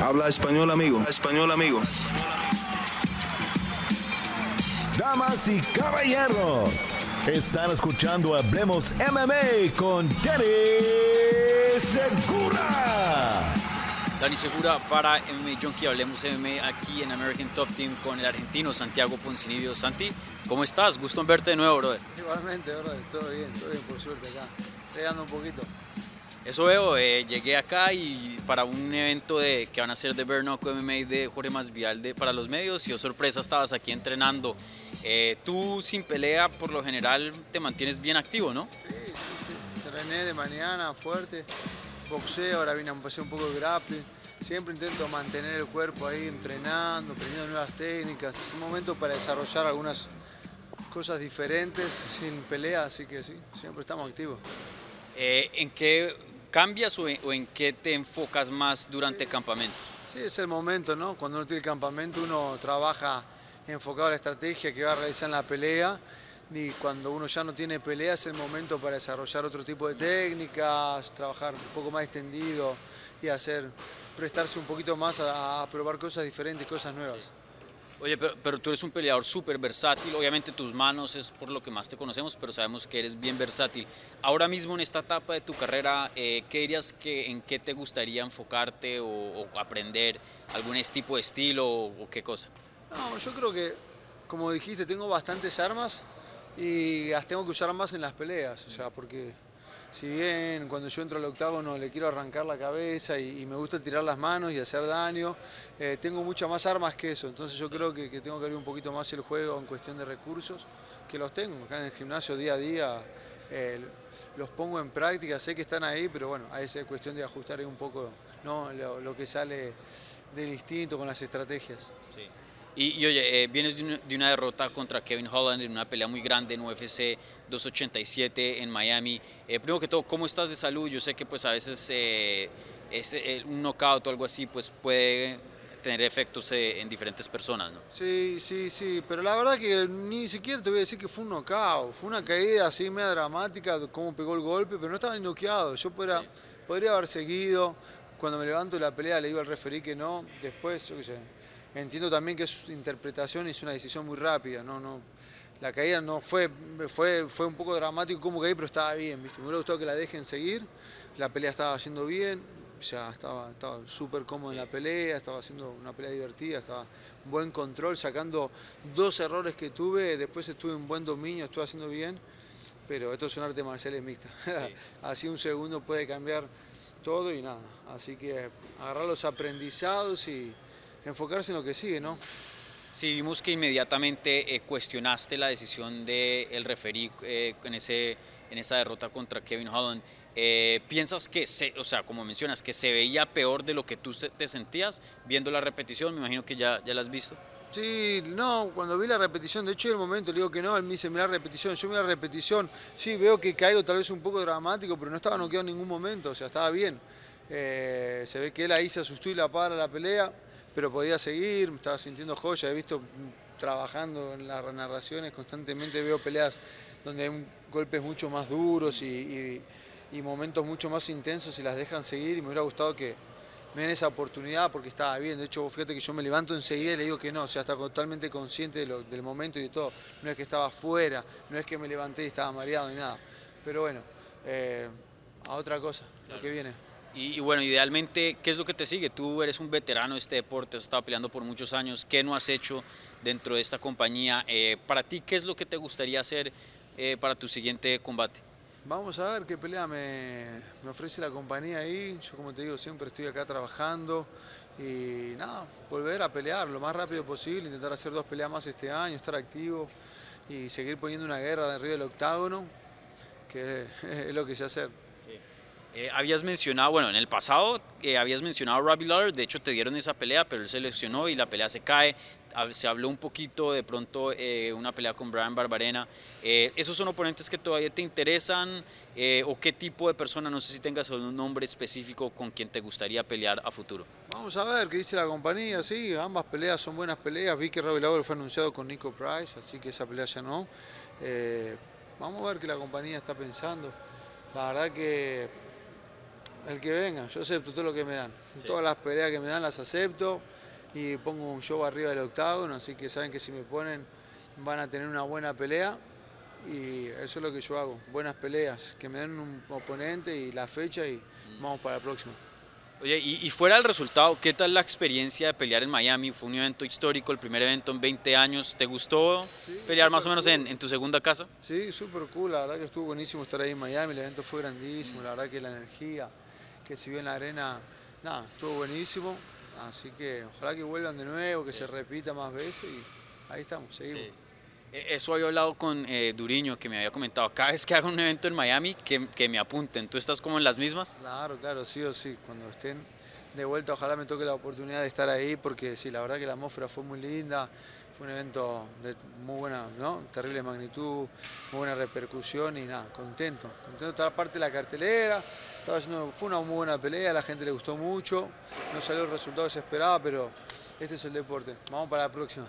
Habla español, amigo. Español, amigo. Damas y caballeros, están escuchando Hablemos MMA con Danny Segura. Dani Segura para MMA Junkie, hablemos MMA aquí en American Top Team con el argentino Santiago Poncinibio. Santi, ¿cómo estás? Gusto en verte de nuevo, brother. Igualmente, brother, todo bien, todo bien por suerte acá, entregando un poquito. Eso veo, eh, llegué acá y para un evento de, que van a ser de Bernoco MMA de Jorge Masvial de, para los medios y oh sorpresa estabas aquí entrenando. Eh, tú sin pelea por lo general te mantienes bien activo, ¿no? Sí, sí, sí. Entrené de mañana fuerte, boxeo, ahora vine a pasar un poco de grappling. Siempre intento mantener el cuerpo ahí entrenando, aprendiendo nuevas técnicas. Es un momento para desarrollar algunas cosas diferentes sin pelea, así que sí, siempre estamos activos. Eh, ¿En qué cambias o en, o en qué te enfocas más durante campamentos? Sí, es el momento, ¿no? Cuando uno tiene el campamento uno trabaja enfocado a la estrategia que va a realizar en la pelea y cuando uno ya no tiene pelea es el momento para desarrollar otro tipo de técnicas, trabajar un poco más extendido y hacer, prestarse un poquito más a, a probar cosas diferentes, cosas nuevas. Oye, pero, pero tú eres un peleador súper versátil, obviamente tus manos es por lo que más te conocemos, pero sabemos que eres bien versátil. Ahora mismo en esta etapa de tu carrera, eh, ¿qué dirías que en qué te gustaría enfocarte o, o aprender? ¿Algún tipo de estilo o, o qué cosa? No, yo creo que, como dijiste, tengo bastantes armas y las tengo que usar más en las peleas, o sea, porque si bien cuando yo entro al octágono le quiero arrancar la cabeza y, me gusta tirar las manos y hacer daño, eh, tengo muchas más armas que eso, entonces yo creo que, tengo que abrir un poquito más el juego en cuestión de recursos, que los tengo acá en el gimnasio día a día, eh, los pongo en práctica, sé que están ahí, pero bueno, ahí es cuestión de ajustar un poco ¿no? lo, lo que sale del instinto con las estrategias. Y, y, oye, eh, vienes de una, de una, derrota contra Kevin Holland en una pelea muy grande en UFC 287 en Miami. Eh, primero que todo, ¿cómo estás de salud? Yo sé que pues a veces eh, es, un knockout o algo así pues puede tener efectos eh, en diferentes personas, ¿no? Sí, sí, sí, pero la verdad que ni siquiera te voy a decir que fue un knockout, fue una caída así media dramática, cómo pegó el golpe, pero no estaba ni noqueado. Yo podría, sí. podría haber seguido, cuando me levanto de la pelea le digo al referí que no, después, yo qué sé, entiendo también que es interpretación es una decisión muy rápida, no, no, la caída no fue, fue, fue un poco dramático como caí, pero estaba bien, ¿viste? me hubiera gustado que la dejen seguir, la pelea estaba yendo bien, ya estaba estaba súper cómodo en la pelea, estaba haciendo una pelea divertida, estaba buen control, sacando dos errores que tuve, después estuve en buen dominio, estuve haciendo bien, pero esto es un arte marcial mixta, sí. así un segundo puede cambiar todo y nada, así que agarrar los aprendizados y enfocarse en lo que sigue, ¿no? Sí, vimos que inmediatamente eh, cuestionaste la decisión del de referí eh, en, ese, en esa derrota contra Kevin Holland. Eh, ¿Piensas que, se, o sea, como mencionas, que se veía peor de lo que tú te sentías viendo la repetición? Me imagino que ya, ya la has visto. Sí, no, cuando vi la repetición, de hecho en el momento le digo que no, él me dice, mira la repetición, yo mira la repetición, sí, veo que caigo tal vez un poco dramático, pero no estaba noqueado en ningún momento, o sea, estaba bien. Eh, se ve que él ahí se asustó y la para la pelea, pero podía seguir, me estaba sintiendo joya, he visto trabajando en las narraciones, constantemente veo peleas donde hay golpes mucho más duros y, momentos mucho más intensos y las dejan seguir y me hubiera gustado que me den esa oportunidad porque estaba bien. De hecho, fíjate que yo me levanto enseguida y le digo que no, o sea, estaba totalmente consciente de lo, del momento y de todo. No es que estaba afuera, no es que me levanté y estaba mareado ni nada. Pero bueno, eh, a otra cosa, lo que viene. Y, bueno, idealmente, ¿qué es lo que te sigue? Tú eres un veterano de este deporte, has estado peleando por muchos años. ¿Qué no has hecho dentro de esta compañía? Eh, para ti, ¿qué es lo que te gustaría hacer eh, para tu siguiente combate? Vamos a ver qué pelea me, me, ofrece la compañía ahí. Yo, como te digo, siempre estoy acá trabajando y nada, volver a pelear lo más rápido posible, intentar hacer dos peleas más este año, estar activo y seguir poniendo una guerra arriba del octágono, que es lo que sé hacer. Eh, habías mencionado, bueno, en el pasado eh, habías mencionado a Robbie Lawler, de hecho te dieron esa pelea, pero él se lesionó y la pelea se cae. Se habló un poquito de pronto eh, una pelea con Brian Barbarena. ¿Esos son oponentes que todavía te interesan? ¿O qué tipo de persona, no sé si tengas un nombre específico con quien te gustaría pelear a futuro? Vamos a ver qué dice la compañía, sí, ambas peleas son buenas peleas. Vi que Robbie Lawler fue anunciado con Nico Price, así que esa pelea ya no. vamos a ver qué la compañía está pensando. La verdad que El que venga, yo acepto todo lo que me dan. Todas las peleas que me dan las acepto y pongo un show arriba del octágono, así que saben que si me ponen van a tener una buena pelea y eso es lo que yo hago, buenas peleas, que me den un oponente y la fecha y vamos para la próxima. Oye, y, fuera del resultado, ¿qué tal la experiencia de pelear en Miami? Fue un evento histórico, el primer evento en 20 años. ¿Te gustó pelear más o menos en, tu segunda casa? Sí, súper cool. La verdad que estuvo buenísimo estar ahí en Miami. El evento fue grandísimo. La verdad que la energía que se vio en la arena, nada, estuvo buenísimo. Así que ojalá que vuelvan de nuevo, que se repita más veces y ahí estamos, seguimos. E, eso había hablado con eh, Duriño, que me había comentado, cada vez que haga un evento en Miami, que, que, me apunten. ¿Tú estás como en las mismas? Claro, claro, sí o sí. Cuando estén de vuelta, ojalá me toque la oportunidad de estar ahí, porque sí, la verdad que la atmósfera fue muy linda, fue un evento de muy buena, ¿no? Terrible magnitud, muy buena repercusión y nada, contento. Contento de estar parte de la cartelera. Fue una muy buena pelea, a la gente le gustó mucho. No salió el resultado que se esperaba, pero este es el deporte. Vamos para la próxima.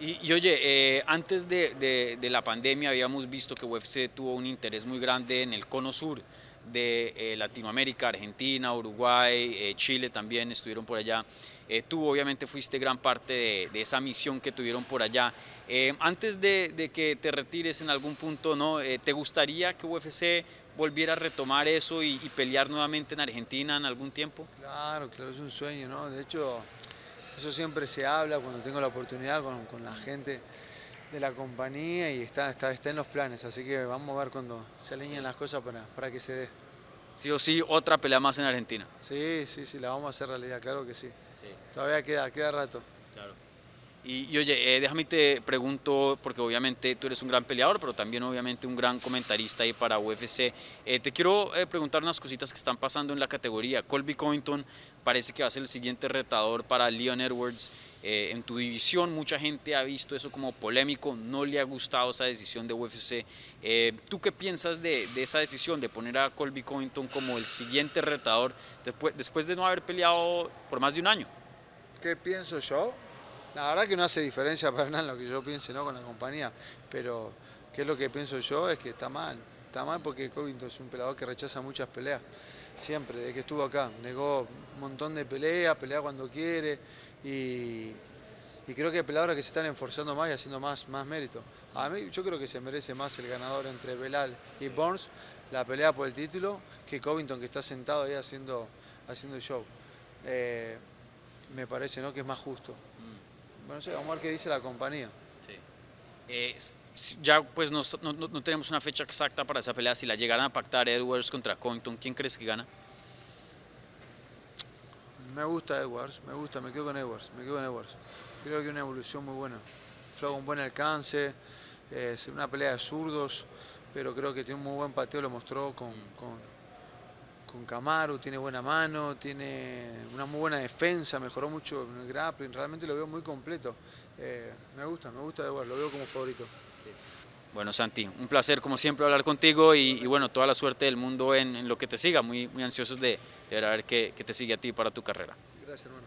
Y, oye, eh, antes de, la pandemia habíamos visto que UFC tuvo un interés muy grande en el cono sur de eh, Latinoamérica, Argentina, Uruguay, eh, Chile también estuvieron por allá. tú obviamente fuiste gran parte de, esa misión que tuvieron por allá. antes de, que te retires en algún punto, ¿no? ¿te gustaría que UFC volviera a retomar eso y, y pelear nuevamente en Argentina en algún tiempo? Claro, claro, es un sueño, ¿no? De hecho, eso siempre se habla cuando tengo la oportunidad con, la gente de la compañía y está, está, está, en los planes, así que vamos a ver cuando se alineen las cosas para, para que se dé. Sí o sí, otra pelea más en Argentina. Sí, sí, sí, la vamos a hacer realidad, claro que sí. Todavía queda, queda rato. Claro. Y, oye, eh, déjame te pregunto, porque obviamente tú eres un gran peleador, pero también obviamente un gran comentarista ahí para UFC. Eh, te quiero eh, preguntar unas cositas que están pasando en la categoría. Colby Covington parece que va a ser el siguiente retador para Leon Edwards. en tu división mucha gente ha visto eso como polémico, no le ha gustado esa decisión de UFC. ¿Tú qué piensas de, esa decisión de poner a Colby Covington como el siguiente retador después, después de no haber peleado por más de un año? ¿Qué pienso yo? La verdad que no hace diferencia para nada lo que yo piense ¿no? con la compañía, pero qué es lo que pienso yo es que está mal. Está mal porque Covington es un pelador que rechaza muchas peleas, siempre, desde que estuvo acá. Negó un montón de peleas, pelea cuando quiere y, creo que hay peleadores que se están esforzando más y haciendo más, más mérito. A mí yo creo que se merece más el ganador entre Belal y Burns, la pelea por el título, que Covington que está sentado ahí haciendo, haciendo show. Eh, me parece ¿no? que es más justo. Bueno, sí, vamos a ver qué dice la compañía. Sí. Eh, ya pues no, no, tenemos una fecha exacta para esa pelea. Si la llegaran a pactar Edwards contra Covington, ¿quién crees que gana? Me gusta Edwards, me gusta, me quedo con Edwards, me quedo con Edwards. Creo que una evolución muy buena. Fue con buen alcance, es una pelea de zurdos, pero creo que tiene un muy buen pateo, lo mostró con con Camaro, tiene buena mano, tiene una muy buena defensa, mejoró mucho en el grappling, realmente lo veo muy completo. Eh, me gusta, me gusta de lo veo como favorito. Bueno, Santi, un placer como siempre hablar contigo y, bueno, toda la suerte del mundo en, lo que te siga, muy, muy ansiosos de, de ver qué, qué te sigue a ti para tu carrera. Gracias, hermano.